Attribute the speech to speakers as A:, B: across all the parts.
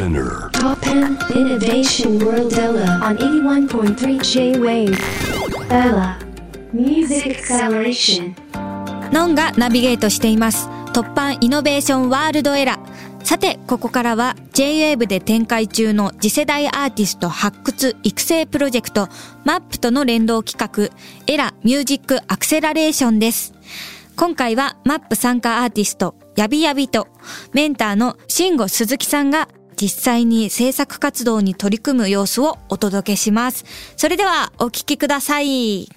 A: Spinner.
B: Top 10 Innovation World Ella on 81.3 J-Wave. Ella Music Acceleration.
C: ノンがナビゲートしています。突版イノベーションワールドエラー。さて、ここからは J-Wave で展開中の次世代アーティスト発掘育成プロジェクト MAP との連動企画エラミュージックアクセラレーションです。今回は MAP 参加アーティストヤビヤビとメンターの慎吾鈴木さんが実際に制作活動に取り組む様子をお届けします。それではお聞きください。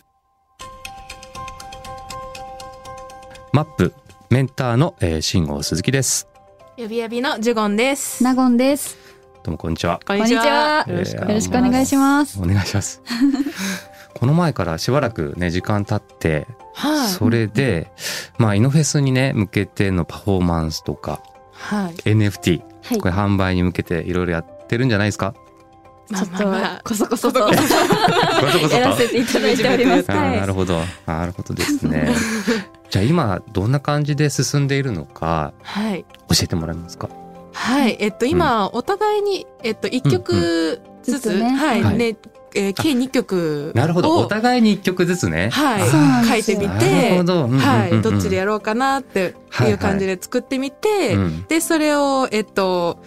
D: マップメンターの、えー、慎吾鈴木です。
E: やびやびのジュゴンです。
F: ナゴンです。
D: どうもこんにちは。
E: こん
F: にちは。
E: よろしくお
D: えー
E: 願いします。
F: よろしくお願いします。
D: お願いします。この前からしばらくね時間経って、
E: はい。
D: それでまあイノフェスにね向けてのパフォーマンスとか
E: はい。
D: NFT、
F: はい
D: これ販売に向けていろいろやってるんじゃないですか？
E: まあ
F: ちょっとこそこそと
D: こそこそと
F: やらせていただいております。
D: なるほどなるほどですね。じゃあ今どんな感じで進んでいるのか
E: はい。
D: 教えてもらえますか？
E: はい。えっと、今、お互いに、えっと、一曲ずつ、
F: ずつね
E: はい。
D: はい
E: ね、えー計二曲を。
D: なるほどお互いに一曲ずつね。
E: はい。書いてみてはい。どっちでやろうかなっていう感じで作ってみて、
D: うん
E: で、それを、えっと、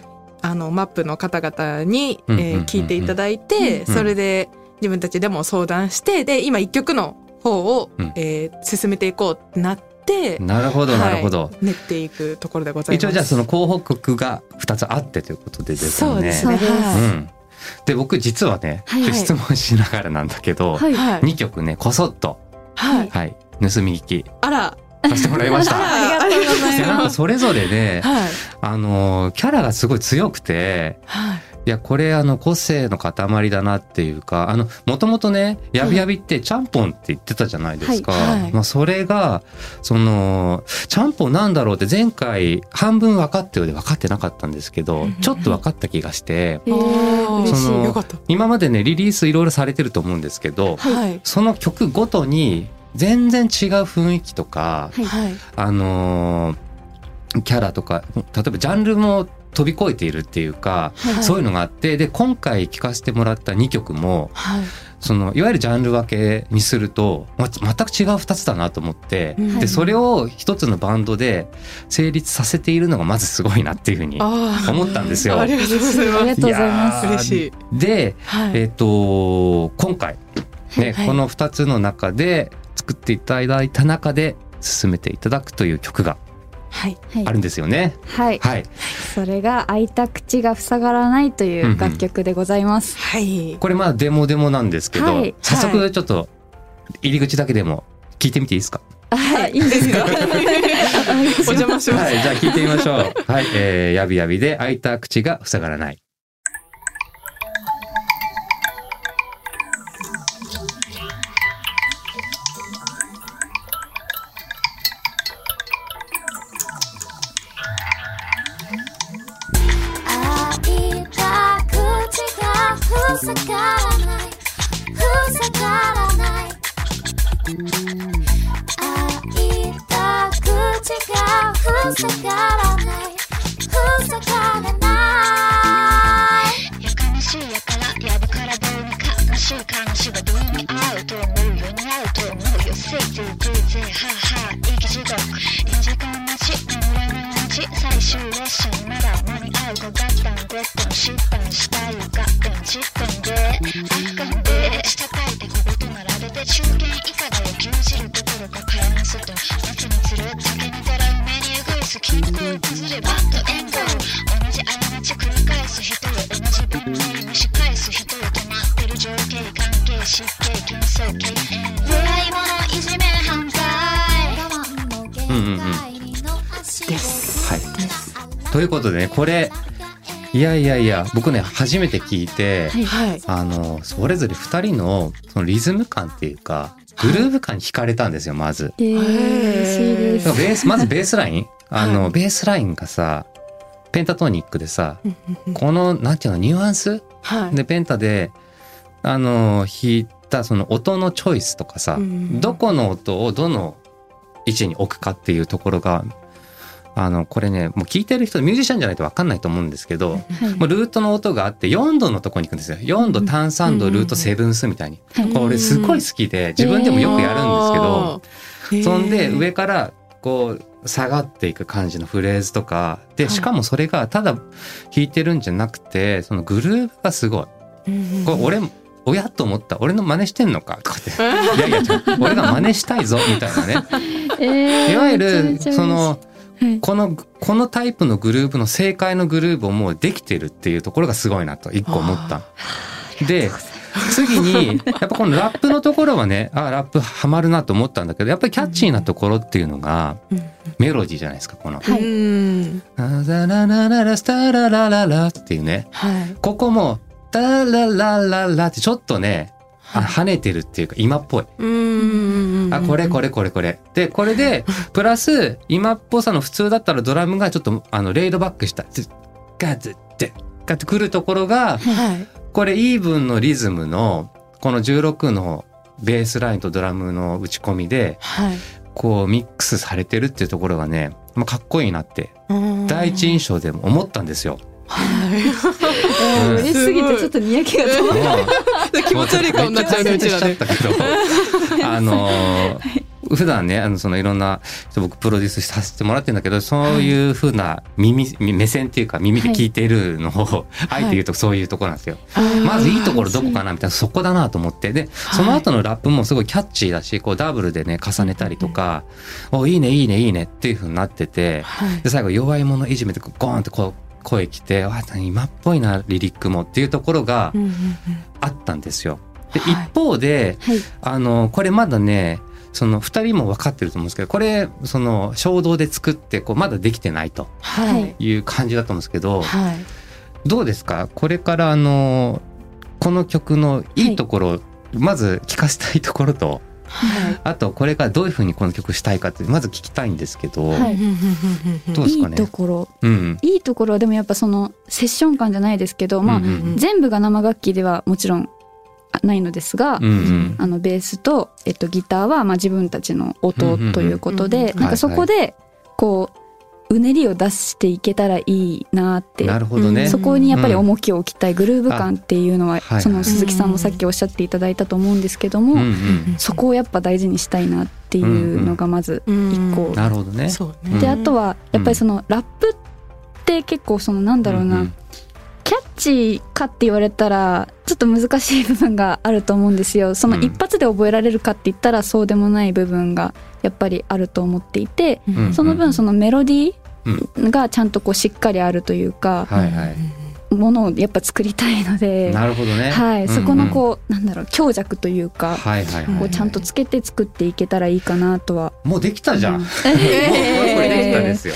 E: あの、マップの方々に、え聞いていただいて、
D: うん
E: それで自分たちでも相談して、で、今一曲の方を、
D: うん
E: えー進めていこうってなって、
D: なるほどなるほど。
E: はい練っていくところでございます。
D: 一応じゃあその候補曲が2つあってということでですよね。
E: そうですね。はい
D: うん。で僕実はね、
F: はい
D: 質問しながらなんだけど、
F: はい。
E: はい。
D: 2曲ねこそっと、
E: はい。
D: はい、盗み聞き
E: あら。
D: させてもらいました。
E: ありがとうござい
D: でなん
E: ます。
D: かそれぞれね、
E: はい。
D: あのーキャラがすごい強くて、
E: はい。
D: いやこれあの個性の塊だなっていうかあのもともとね「やびやび」ってちゃんぽんって言ってたじゃないですか、
E: はい。はい。
D: まあ、それがそのちゃんぽんなんだろうって前回半分分かったようで分かってなかったんですけど
E: うん
D: ちょっと分かった気がしてその
E: よかった。
D: 今までねリリースいろいろされてると思うんですけど
E: はい。
D: その曲ごとに全然違う雰囲気とか
F: はい。
E: はい。
D: あのーキャラとか例えばジャンルも飛び越えているっていうか、
E: はい
D: そういうのがあってで今回聴かせてもらった2曲も
E: はい。
D: そのいわゆるジャンル分けにすると、ま、全く違う2つだなと思って、
E: うん
D: でそれを一つのバンドで成立させているのがまずすごいなっていうふうに。思ったんですよ。
E: ありがとうございます。
F: ありがとうございます
E: 嬉しい。
D: で、
E: はい。
D: えっ、と今回ね、
E: はい
D: この2つの中で作っていただいた中で進めていただくという曲が
E: はい。
F: はい
D: あるんですよね。
F: はい。
D: はい、
F: それが開いた口が塞がらないという楽曲でございます。
E: はい。
D: これまあデモデモなんですけど、
F: はい
D: 早
E: は
D: 速ちょっと入り口だけでも聞いてみていいですか？
F: はい。いいんですか？
E: お邪魔します。
D: はい、じゃあ聞いてみましょう。はい、えー、やびやびで開いた口が塞がらない
G: ぜはあはあ生き地獄2時間待ち眠れない街最終列車にまだ間に合うかガッタンゴッタン失敗したいよガッタンチッタンであかんで下書いて小言並べて中堅以下だよ牛耳るどころか蚊帳の外夏につる酒にたらうメニューす均衡崩れバッドエンド同じ過ち繰り返す人よ同じ文明蒸し返す人よ止まってる情景関係失敬金相敬出会い物いじめ反対
D: うんうんうん
E: です。
D: はい。ということでね、これ、いやいやいや、僕ね、初めて聞いて、
E: はい。
D: あの、それぞれ二人の、そのリズム感っていうか、グルーヴ感に惹かれたんですよ、まず。
F: えー、嬉しいです。
D: ベース、まずベースライン？あの、
E: はい。
D: ベースラインがさ、ペンタトニックでさ、この、なんていうの、ニュアンス？
E: はい。
D: で、ペンタで、あの、弾いたその音のチョイスとかさ、
E: うん
D: どこの音をどの位置に置くかっていうところが、あのこれねもう聞いてる人ミュージシャンじゃないと分かんないと思うんですけど、
F: はい。
D: もうルートの音があって4度のとこに行くんですよ。4度単3度ルートセブンスみたいに、
F: はい
D: これすごい好きで自分でもよくやるんですけど、
E: け
D: そんで上からこう下がっていく感じのフレーズとか。でしかもそれがただ弾いてるんじゃなくてそのグルーヴがすごい。これ俺親と思った。俺の真似してんのか？とかって。いやいや俺が真似したいぞみたいなね。
F: えー
D: いわゆるその
F: はい。
D: このこのタイプのグループの正解のグループをもうできてるっていうところがすごいなと一個思った。で次にやっぱこのラップのところはねあラップハマるなと思ったんだけどやっぱりキャッチーなところっていうのがメロディーじゃないですかこの。
F: はい。
E: うん「
D: ララララララスタララララ」っていうね。
E: はい。
D: ここも「タララララ」ってちょっとねあ跳ねてるっていうか今っぽい。
E: うん。
D: あこれこれこれこれ。でこれで プラス今っぽさの普通だったらドラムがちょっとあのレイドバックしたガズッてガッてくるところが
E: はい
D: これイーブンのリズムのこの16のベースラインとドラムの打ち込みで
E: はい。
D: こうミックスされてるっていうところがね、まあ、かっこいいなって
E: うん。
D: 第一印象でも思ったんですよ。
E: はい。
F: えー嬉しすぎてちょっとにやけが止まらない。
E: 気持ち悪い顔になっちゃうねうちらで
D: めっちゃ焦っちゃったけど。あのー普段ねあのそのいろんな人僕プロデュースさせてもらってるんだけどそういうふうな耳目線っていうか耳で聞いているのを、あえて言うとそういうところなんですよ。まずいいところどこかなみたいなそこだなと思って。でその後のラップもすごいキャッチーだしこうダブルでね重ねたりとか「おいいねいいねいいね」っていうふうになってて
E: はい。
D: で最後弱いものいじめてゴーンってこう声きて「わ今っぽいなリリックも」っていうところがあったんですよ。で
E: はい。
D: 一方で
F: はい。
D: あのこれまだねその2人も分かってると思うんですけどこれその衝動で作ってこうまだできてないと
E: はい。
D: いう感じだと思うんですけど
E: はい。
D: どうですか？これからあのこの曲のい。いところ、まず聞かせたいところと
E: はい。
D: あとこれからどういうふうにこの曲したいかってまず聞きたいんですけど、
F: はい。いい
D: どうですかね？
F: ところ。
D: うん。
F: いいところ。はでもやっぱそのセッション感じゃないですけど、まあ全部が生楽器ではもちろんあないのですが、
D: うんうん。
F: あのベースと、えっと、ギターはまあ自分たちの音ということ
E: うんうんうん
F: でなんかそこでこううねりを出していけたらいいなって
D: なるほどね。
F: そこにやっぱり重きを置きたいグルーヴ感っていうのは、その鈴木さんもさっきおっしゃっていただいたと思うんですけども、
D: うんうん
F: そこをやっぱ大事にしたいなっていうのがまず一個、
D: なるほどね。
E: そうね。
F: であとはやっぱりそのラップって結構そのなんだろうな、
D: んん
F: キャッチーかって言われたらちょっと難しい部分があると思うんですよその
D: うん
F: 一発で覚えられるかって言ったらそうでもない部分がやっぱりあると思っていて
D: うん
F: その分そのメロディ
D: うん
F: ーがちゃんとこうしっかりあるというか
D: はいはい。
F: ものをやっぱ作りたいので、
D: なるほどね。
F: はい、そこの
D: うん
F: こうなんだろう強弱というか
D: はいはいはい。
F: こうちゃんとつけて作っていけたらいいかなとは。
D: もうできたじゃん。
F: うん
D: もうこれこれできたですよ。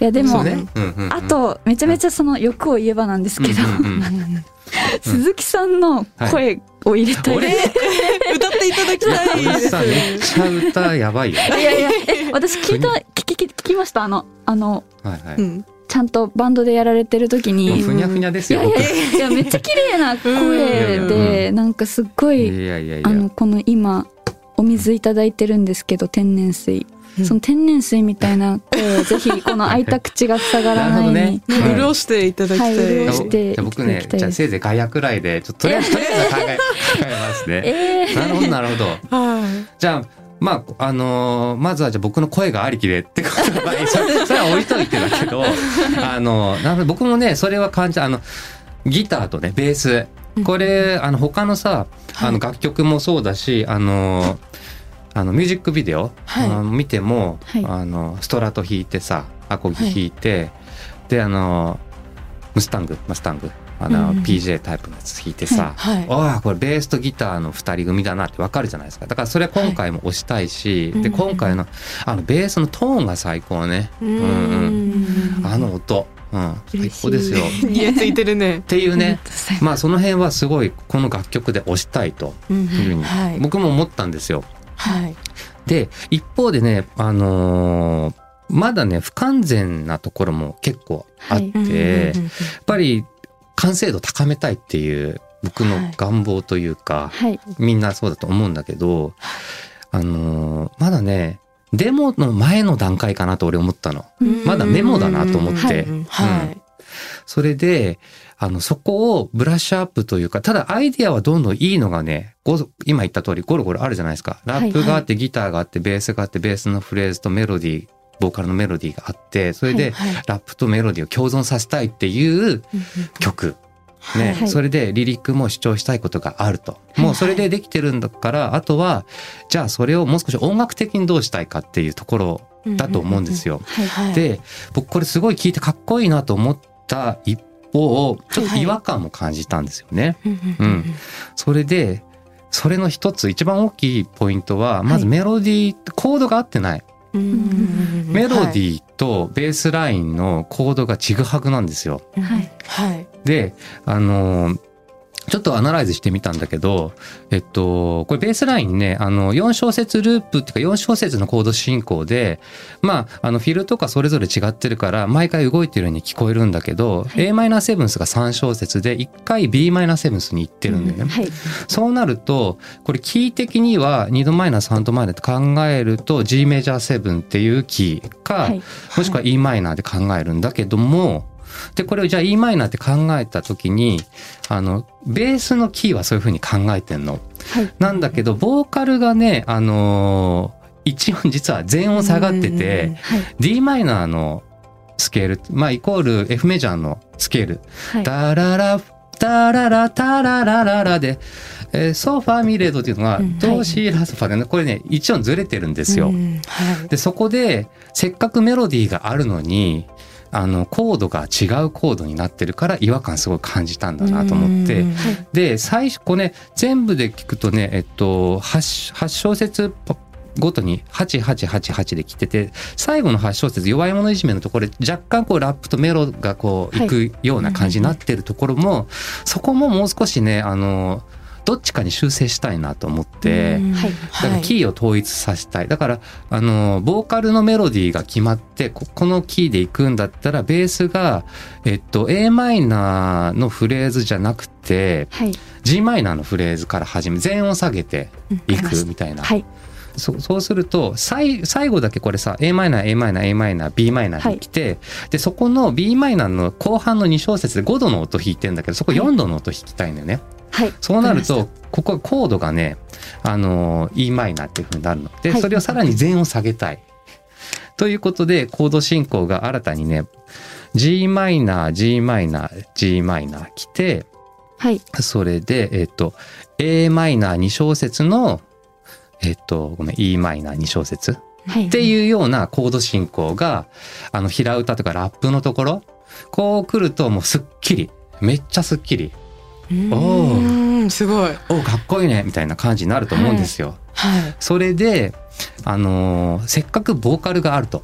F: いやでも、
D: ね。うんうんうん。
F: あとめちゃめちゃその欲を言えばなんですけど、
D: うんうんうん
F: 鈴木さんの声を入れたい、
D: 俺？
E: 歌っていただきたいで
D: めっちゃ歌やばいよ。
F: いやいや。え私聞いた聞き聞きました？あのあの
D: はいはい。
E: うん。
F: ちゃんとバンドでやられてる時に。
D: ふにゃふにゃですよ。
F: いやい
D: 僕
F: やいやめっちゃ綺麗な声
D: う
F: でなんかすっご
D: い
F: い
D: やいやいや。
F: あのこの今お水いただいてるんですけど天然水。
E: うん。
F: その天然水みたいな声をぜひこの開い。た口が塞がらないように、
D: なるほどね。
E: ね。潤していただきた
F: はい
E: い
F: 潤して
D: じゃあ僕ね
F: いただきたい。です
D: じゃあせいぜいガヤくらいでちょっととりあえずとりあえず考え考えますね。
F: えー。
D: なるほどなるほど。
E: はい。
D: じゃあまああのーまずはじゃあ僕の声がありきでってことはまあそれ それは置いといてだけどあのなので僕もねそれは感じあのギターとねベース。これあの他のさあの楽曲もそうだしあのあのミュージックビデオ、
E: はい。
D: あの見ても、
F: はい。
D: あのストラト弾いてさアコギ弾いて、であのムスタングマスタングあの、
E: うん
D: PJ タイプのやつ弾いてさ、
E: はい。
D: ああこれベースとギターの2人組だなってわかるじゃないですか。だからそれは今回も押したいし、で今回のあのベースのトーンが最高ね、
E: う
D: うんうん
E: ん
D: あの音、うん、最高ですよ。っ
E: いやついてるね。
D: ていうね。
F: ま
D: あその辺はすごいこの楽曲で押したいというふうに
E: はい。
D: 僕も思ったんですよ。
E: はい。
D: で一方でねあのーまだね不完全なところも結構あって、
F: はい。
D: やっぱり完成度高めたいっていう僕の願望というか、
F: はい。
D: みんなそうだと思うんだけど、あのーまだねデモの前の段階かなと俺思ったの。まだメモだなと思って。
E: うんはい。
D: それで、あの、そこをブラッシュアップというか、ただアイディアはどんどんいいのがね、ご今言った通りゴロゴロあるじゃないですか。ラップがあって、ギターがあって、ベースがあって、ベースのフレーズとメロディー、ボーカルのメロディーがあって、それで、
E: はい
D: ラップとメロディーを共存させたいっていう曲。ね、
F: はい
D: それでリリックも主張したいことがあると。もうそれでできてるんだから、あとは、じゃあそれをもう少し音楽的にどうしたいかっていうところだと思うんですよ。で、僕これすごい聞いてかっこいいなと思った一方、ちょっと違和感も感じたんですよね。うんそれで、それの一つ、一番大きいポイントは、まずメロディー、コードが合ってない。メロディーとベースラインのコードがちぐはぐなんですよ。
F: はい
E: はい。
D: で、あのーちょっとアナライズしてみたんだけど、えっと、これベースラインね、あの、4小節ループっていうか4小節のコード進行で、まあ、あの、フィルとかそれぞれ違ってるから、毎回動いてるように聞こえるんだけど、a マイナーセブンスが3小節で、1回 b マイナーセブンスに行ってるんだよね。
F: はい。
D: そうなると、これキー的には2度マイナー3度マイナーって考えると G メジャー7っていうキーか、
F: はい。
D: もしくは e マイナーで考えるんだけども、で、これをじゃあ e マイナーって考えた時に、あの、ベースのキーはそういうふうに考えてんの。
F: はい。
D: なんだけど、ボーカルがね、あのー一音実は全音下がってて、
F: はい。
D: D マイナーのスケール、まあイコール F メジャーのスケール、
F: はい。
D: タララ、タララ、タララララで、えーソファミレードっていうのが、
E: うん
D: ドシラソファでね、これね、一音ずれてるんですよ。で、そこで、せっかくメロディーがあるのに、あの、コードが違うコードになってるから違和感すごい感じたんだなと思って
E: うん。
D: で、最初、これね、全部で聞くとね、えっと、8, 8小節ごとに8888で来てて、最後の8小節、弱い者いじめのところで若干こうラップとメロがこう
F: はい
D: いくような感じになってるところも、そこももう少しね、あの、どっちかに修正したいなと思って、
E: うん。
F: はい。
D: だからキーを統一させたい。だから、あの、ボーカルのメロディーが決まって、ここのキーで行くんだったら、ベースが、えっと、a マイナーのフレーズじゃなくて、
F: はい。
D: G マイナーのフレーズから始め、全音下げていくみたいな。
F: はい。
D: そそうすると最最後だけこれさ a マイナー a マイナー a マイナー b マイナーに来て、でそこの b マイナーの後半の2小節で5度の音弾いてんだけどそこ4度の音弾きたいんだよね。
F: はい。
D: そうなるとここコードがねあの e マイナーっていう風になるの。で、
F: はい。
D: それをさらに全音下げたい。ということでコード進行が新たにね g マイナー g マイナー g マイナー来て
F: はい。
D: それで、えっと、a マイナー2小節の、えっと、ごめん、e マイナー2小節
F: はい。
D: っていうようなコード進行が、あの、平歌とかラップのところ、こう来るともうすっきり、めっちゃすっきり、
E: うん
D: お
E: うんすごい。
D: おかっこいいね、みたいな感じになると思うんですよ。
E: はい。
D: それで、あのーせっかくボーカルがあると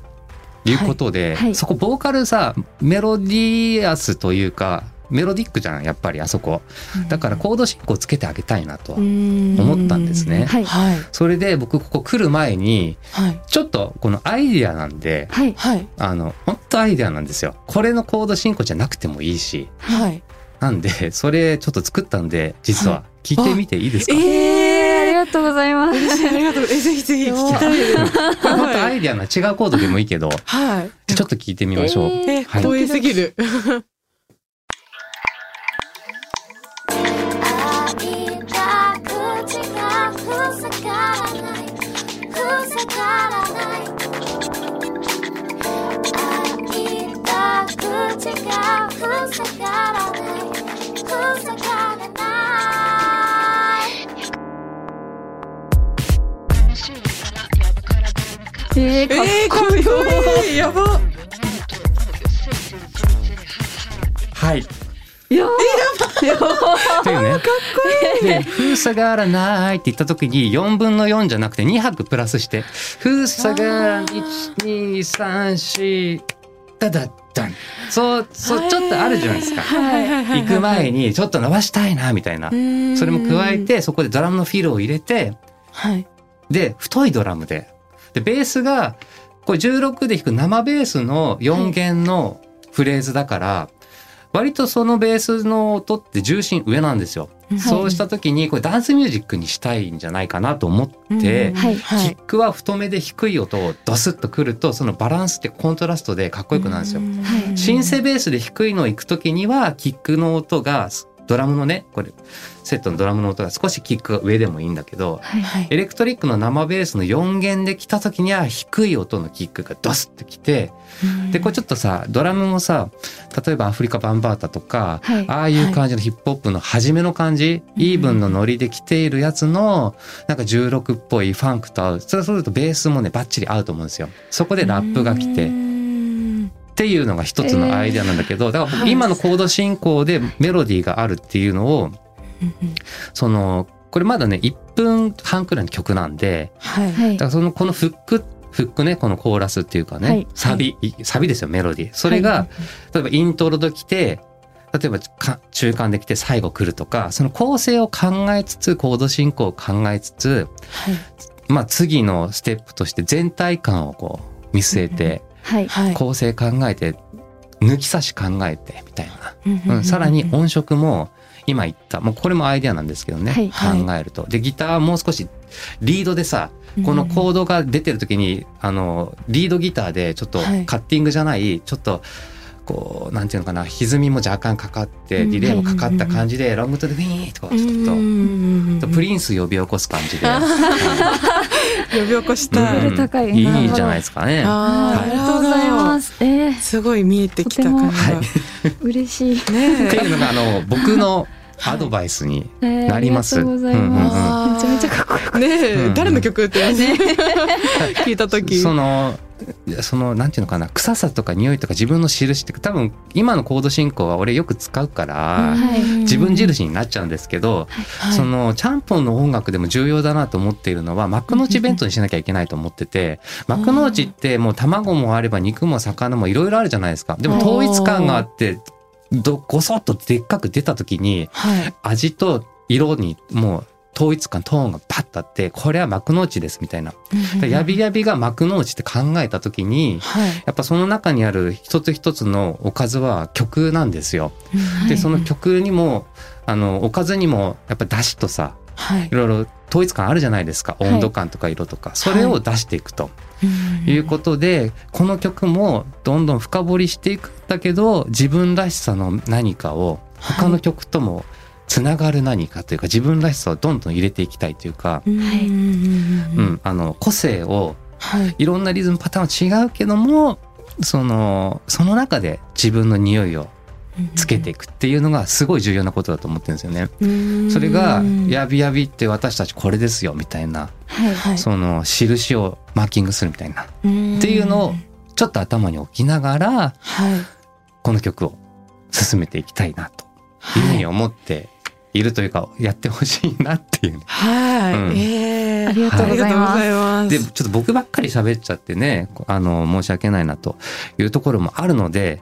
D: いうことで、
F: はいはい
D: そこボーカルさ、メロディアスというか、メロディックじゃん、やっぱりあそこ。だからコード進行つけてあげたいなと。思
E: 思
D: ったんですね
F: はい
E: はい。
D: それで僕ここ来る前に、
E: はい。
D: ちょっとこのアイディアなんで、
F: はい
E: はい。
D: あの、本当アイディアなんですよ。これのコード進行じゃなくてもいいし。
E: はい。
D: なんで、それちょっと作ったんで、実は。聞いてみていいですか、
F: えー、あり
E: え
F: がとうございます
E: ありがとう。え、ぜひぜひ聞きたいです。
D: これ本当アイディアな違うコードでもいいけど、
E: はい。
D: ちょっと聞いてみましょう。
F: え
E: え、
D: はい
E: 光栄すぎる。
G: 会いた口が塞がらない
F: えー、かっ
E: こいい。やば。
D: はい。
F: いや
D: というね。かっこいい。で、封鎖がらないって言った時に4分の4じゃなくて2拍プラスして、封鎖がら1、2、3、4、ダダン。そう、そう、ちょっとあるじゃないですか。行く前にちょっと伸ばしたいな、みたいな。
E: に
D: それも加え、て、そこでドラムのフィルを入れて、
E: はい。
D: で、太いドラムで。で、ベースが、これ16で弾く生ベースの4弦のフレーズだから、割とそのベースの音って重心上なんですよ。そうした時にこれダンスミュージックにしたいんじゃないかなと思って、
F: はい
D: キックは太めで低い音をドスッとくるとそのバランスってコントラストでかっこよくなるんですよ。
F: はい。
D: シンセベースで低いのを行く時にはキックの音がドラムのねこれセットのドラムの音が少しキックが上でもいいんだけど
F: はい
E: はい。
D: エレクトリックの生ベースの4弦で来た時には低い音のキックがドスってきてでこれちょっとさドラムもさ例えばアフリカ・バンバータとか、
F: はい。
D: ああいう感じのヒップホップの初めの感じ、イーブンのノリで来ているやつのなんか16っぽいファンクと合う。そうするとベースもねバッチリ合うと思うんですよ。そこでラップが来てっていうのが一つのアイデアなんだけど、だから僕今のコード進行でメロディーがあるっていうのをそのこれまだね1分半くらいの曲なんで
E: はい。
F: はい。
D: だからそのこのフックフックねこのコーラスっていうかね、
F: はい。
D: サビサビですよメロディー。それが、例えばイントロで来て例えばか中間で来て最後来るとかその構成を考えつつコード進行を考えつつ、まあ次のステップとして全体感をこう見据えて、
F: はい。
E: はい。
D: 構成考えて抜き差し考えてみたいな、うん、さらに音色も今言った。もうこれもアイデアなんですけどね、
F: はい。
D: 考えると。でギターはもう少しリードでさこのコードが出てる時にあのリードギターでちょっと
E: はい。
D: カッティングじゃないちょっとこうなんていうのかな歪みも若干かかって
F: うん。
D: リレーもかかった感じでロングトゥでウィーンとかちょっと。プリンス呼び起こす感じで、
E: 呼び起こした。
F: レベ
E: い
F: ル高い
D: じゃないですかね。
E: あー
F: ありがとうございます。えー。
E: すごい見えてきた感じが。
F: 嬉しい。
D: って
E: ね
D: いうのがあの僕のアドバイスに
F: えー
D: なります。
F: ありがとうございます。
E: うんうんうん。
F: めちゃめちゃかっこよかっ
E: ね。え、
D: うん
E: 誰の曲って 聞いた時。
D: そのそのなんていうのかな臭さとか匂いとか自分の印って多分今のコード進行は俺よく使うから、
F: はい。
D: 自分印になっちゃうんですけど、
E: はい。
D: そのチャンポンの音楽でも重要だなと思っているのは幕の内弁当にしなきゃいけないと思ってて幕の内ってもう卵もあれば肉も魚もいろいろあるじゃないですか。でも統一感があってどごそっとでっかく出た時に
E: はい。
D: 味と色にもう統一感トーンがパッとあってこれは幕の内ですみたいな。やびやびが幕の内って考えた時に
E: はい。
D: やっぱその中にある一つ一つのおかずは曲なんですよ。でその曲にもあのおかずにもやっぱ出汁とさ
E: はい。
D: いろいろ統一感あるじゃないですか。
F: はい。
D: 温度感とか色とか、それを出していくと。いうことで、この曲もどんどん深掘りしていくんだけど自分らしさの何かを他の曲ともつながる何かというか自分らしさをどんどん入れていきたいというか、
E: うん。
F: はい。
D: うん、あの個性を
E: はい。
D: いろんなリズムパターンは違うけどもそのその中で自分の匂いをつけていくっていうのがすごい重要なことだと思ってるんですよね。それが「やびやびって私たちこれですよ」みたいな
F: はい
E: はい。
D: その印をマーキングするみたいなっ
E: って
D: いうのをちょっと頭に置きながら
E: はい。
D: この曲を進めていきたいなというふうに思っているというかやってほしいなっていう。ね。
E: はい、
D: うん。
E: ええ
F: ありがとうございます。
E: ありがとうござい。ます
D: でちょっと僕ばっかり喋っちゃってねあの申し訳ないなというところもあるので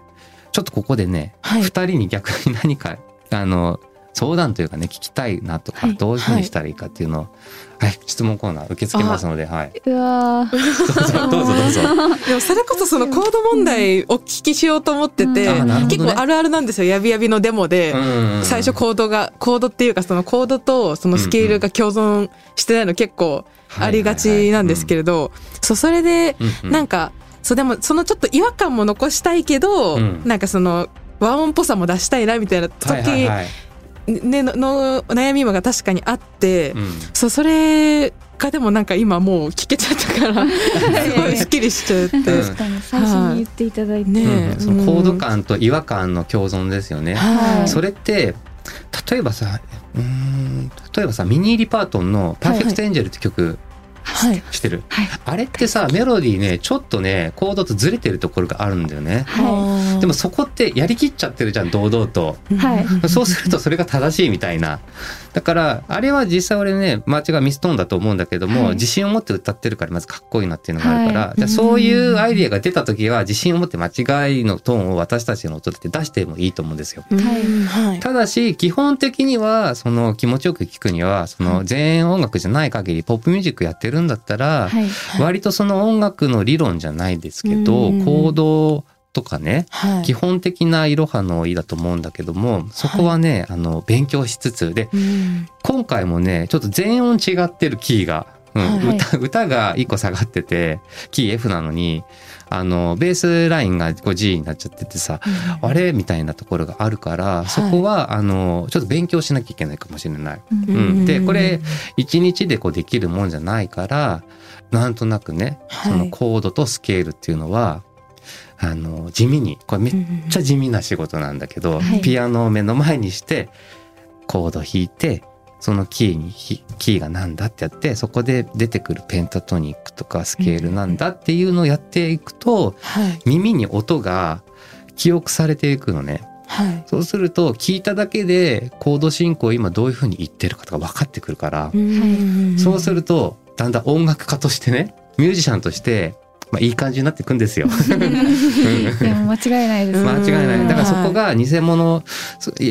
D: ちょっとここでね、
E: はい。
D: 2人に逆に何かあの相談というかね聞きたいなとか、
F: はい。
D: どういうふうにしたらいいかっていうのを、はい、質問コーナー受け付けますので、はい、
F: うわー。
D: どうぞどうぞ。どうぞ。
E: でもそれこそそのコード問題お聞きしようと思ってて、
F: うん。
D: ね。
E: 結構あるあるなんですよ。やびやびのデモで、
D: うん
E: 最初コードがコードっていうかそのコードとそのスケールが共存してないの結構ありがちなんですけれど、そうそれで
D: ど
E: なんかそうでもそのちょっと違和感も残したいけど、
D: うん。
E: なんかその和音っぽさも出したいなみたいな時、
D: はいはいはい
E: ねのの悩みが確かにあって、
D: うん。
E: そうそれがでもなんか今もう聞けちゃったから すごいすっきりしちゃって。
D: うん。
F: 確かに最初に言っていただいて、
E: ね
D: うん。そのコード感と違和感の共存ですよね。
E: はい。
D: それって例えばさうーん例えばさミニー・リパートンの「パーフェクト・エンジェル」って曲
E: はい
D: 知ってる、
F: はい
D: あれってさメロディーねちょっとねコードとずれてるところがあるんだよね。
F: は
D: でもそこってやりきっちゃってるじゃん堂々と。
F: はい
D: そうするとそれが正しいみたいな。だからあれは実際俺ね間違いミストーンだと思うんだけども、
F: はい。
D: 自信を持って歌ってるからまずかっこいいなっていうのがあるから、
F: はい。
D: じゃあそういうアイディアが出た時は自信を持って間違いのトーンを私たちの音って出してもいいと思うんですよ。
E: うん。はい。
D: ただし基本的にはその気持ちよく聴くにはその前演音楽じゃない限りポップミュージックやってるんだったら、
F: はい。
D: 割とその音楽の理論じゃないですけど、
E: うん。
D: コードとかね、
E: はい。
D: 基本的ないろはの意だと思うんだけどもそこはね、あの勉強しつつで
E: うん。
D: 今回もねちょっと全音違ってるキーが、うん
E: はい
D: 歌歌が1個下がっててキー F なのにあのベースラインが G になっちゃっててさ、あれ？みたいなところがあるから、そこはあのちょっと勉強しなきゃいけないかもしれない。
C: うん。
D: うん。でこれ1日でこうできるもんじゃないからなんとなくね、
E: はい。
D: そのコードとスケールっていうのはあの地味にこれめっちゃ地味な仕事なんだけど、
C: はい。
D: ピアノを目の前にしてコード弾いてそのキーにひキーがなんだってやってそこで出てくるペンタトニックとかスケールなんだっていうのをやっていくと
E: はい。
D: 耳に音が記憶されていくのね。
E: はい。
D: そうすると聞いただけでコード進行を今どういうふうに言ってるかとか分かってくるから、そうするとだんだん音楽家としてねミュージシャンとして、まあ、いい感じになっていくんですよ。
C: でも間違いないです。
D: 間違いない。だからそこ
E: は
D: が偽物、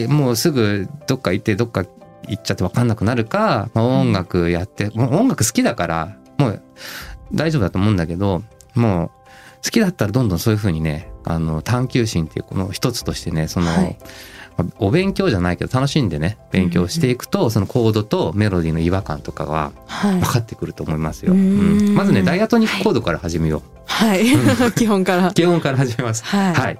D: もうすぐどっか行ってどっか行っちゃって分かんなくなるか、まあ、音楽やって、もう音楽好きだからもう大丈夫だと思うんだけどもう好きだったらどんどんそういうふうにねあの探求心っていうこの一つとしてねその、
E: はい
D: まあお勉強じゃないけど楽しんでね勉強していくと、そのコードとメロディーの違和感とかは
E: はい。
D: 分かってくると思いますよ。
E: う
D: うん。んまずねダイアトニックコードから始めよう。
E: はい。基本から。
D: 基本から始めます。
E: はい。
D: はい。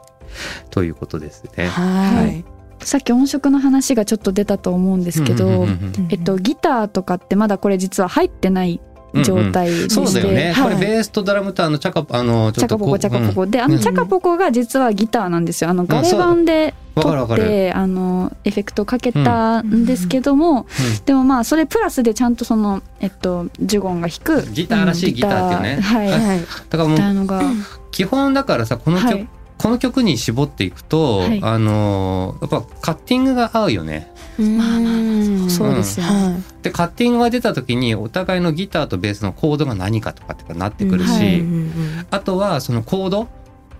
D: ということですね。
E: はい。
C: さっき音色の話がちょっと出たと思うんですけど、えっとギターとかってまだこれ実は入ってない状態でして、
D: そうだよね。こ
C: はい。
D: れベースとドラムとあのチャカあのちょっとこう
C: チャカポコチャカポコ、であのチャカポコが実はギターなんですよ。あのガレ版で撮ってあのエフェクトかけたんですけども、でもまあそれプラスでちゃんとそのえっとジュゴンが弾く
D: ギターらしいギター。っていうね。
C: はい、
D: うん
E: はい。
D: だからもう基本だからさこの曲、
C: はい
D: この曲に絞っていくと、
C: はい。
D: あのやっぱカッティングが合うよね。
C: まあまあそうですよね。
E: は
D: でカッティングが出た時にお互いのギターとベースのコードが何かとかってなってくるし、
C: うんはい。
E: いうん
D: あとはそのコード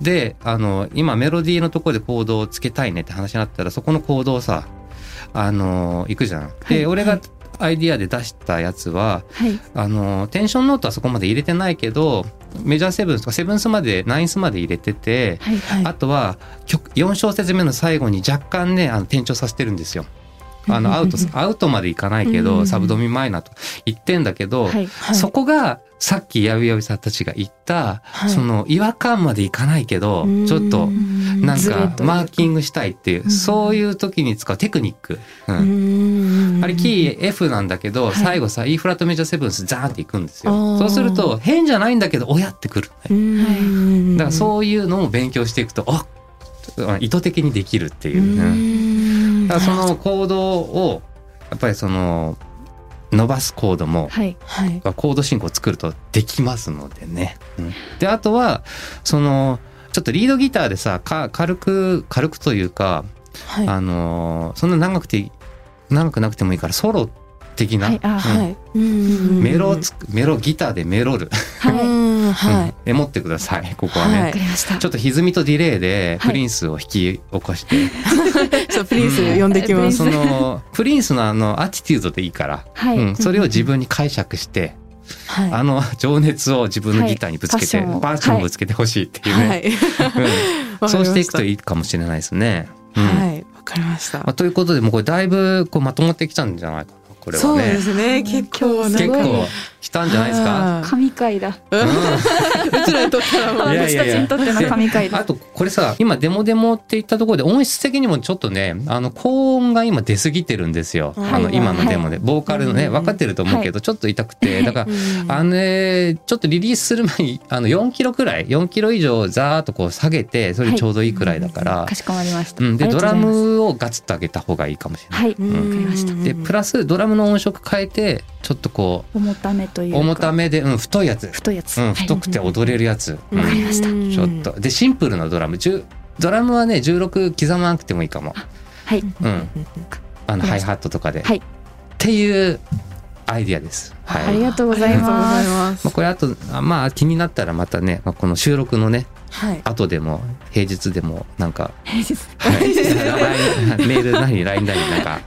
D: であの今メロディーのところでコードをつけたいねって話になったらそこのコードをさあの行くじゃん。で、
C: はい。
D: 俺がアイディアで出したやつは
C: はい。
D: あのテンションノートはそこまで入れてないけどメジャーセブンスとかセブンスまでナインスまで入れてて、
C: はい。
E: はい。
D: あとは曲4小節目の最後に若干ねあの転調させてるんですよ。あのアウト アウトまでいかないけ
E: うん。
D: どサブドミマイナーと言ってんだけど、
C: はい。
E: はい。
D: そこがさっきやびやびさんたちが言った、
E: はい。
D: その違和感までいかないけど
E: うん。
D: ちょっとなんかマーキングしたいっていう、
C: ん。
D: そういう時に使うテクニック、うん。
E: うん。
D: あれキー F なんだけど、
C: はい。
D: 最後さ E フラットメジャーセブンスザーンっていくんですよ。そうすると変じゃないんだけど親ってくる、だからそういうのを勉強していくとあ意図的にできるっていう、
E: う
D: だからそのコードをやっぱりその伸ばすコードも
C: はい。
E: はい。
D: コード進行を作るとできますのでね。うん。であとはそのちょっとリードギターでさか軽く軽くというか、
E: はい。
D: あのーそんな長くて長くなくてもいいからソロ的な、
C: はい。あ
D: うん。メロをつくメロギターでメロる、
C: はい
E: は
D: うん。で持ってください。ここはね。
E: はい。
D: ちょっと歪みとディレイで
C: はい。
D: プリンスを引き起こして、
E: い そうプリンス呼んできます。
D: そのプリンスのあのアティテュードでいいから、
C: はい、
D: うん、それを自分に解釈して、
E: はい。
D: あの情熱を自分のギターにぶつけて、
C: はいパッション
D: ぶつけてほしいっていうね、
E: はい。
D: うん。そうしていくと
E: い
D: いいかもしれないですね。うん。
E: はい。わかりました。
D: まあ、ということでもうこれだいぶこうまとまってきたんじゃないかなこれは
E: そうで
D: ね。
E: すね。結構
D: 結構きたんじゃないですか？
E: あ
C: 神回だ。
E: ーうちらにとったらもう。
D: いやいやいや。
C: 私たちにとっての神回だ。
D: あとこれさ今デモデモって言ったところで音質的にもちょっとねあの高音が今出過ぎてるんですよ、
E: はい。
D: あの今のデモで、ボーカルのね
E: うん。
D: 分かってると思うけど、ちょっと痛くて。だから
E: うん。
D: あのねちょっとリリースする前にあの4キロくらい4キロ以上ざーっとこう下げてそれちょうどいいくらいだから、
C: かしこまりました、
D: うん、でドラムをガツッと上げた方がいいかもしれない。
C: はい、
E: うん。
C: わかりました。
D: でプラスドラムの音色変えてちょっとこ
C: 重ためという
D: 重ためで、うん、太いやつ、
C: 太いやつ、
D: うん、
C: はい。
D: 太くて踊れるやつ、うん。
C: わかりました。
D: ちょっと。でシンプルなドラム。10ドラムはね16刻まなくてもいいかも、
C: はい。
D: うん、あのハイハットとかで、
C: はい。
D: っていうアイディアです。はい。
C: ありがとうございま
E: ます。
D: まあ、これあとあまあ気になったらまたね、まあ、この収録のね
E: はい。
D: 後でも平日でもなんか、
C: す
D: はい、メールなり LINE なりなんか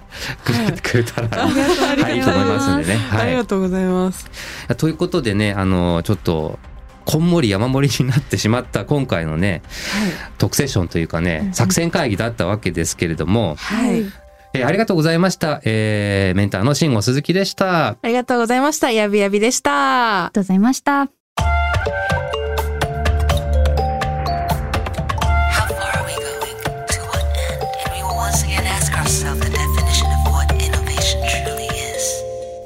D: くれてくれたら、はいいいと思いますんでね。はい
E: ありがとうございます
D: ということでねあのちょっとこんもり山盛りになってしまった今回のね、特セッションというかね、作戦会議だったわけですけれども、
E: はい。
D: えーありがとうございました。えーメンターの慎吾鈴木でした。
E: ありがとうございました。やびやびでした
F: ありが。とうございました。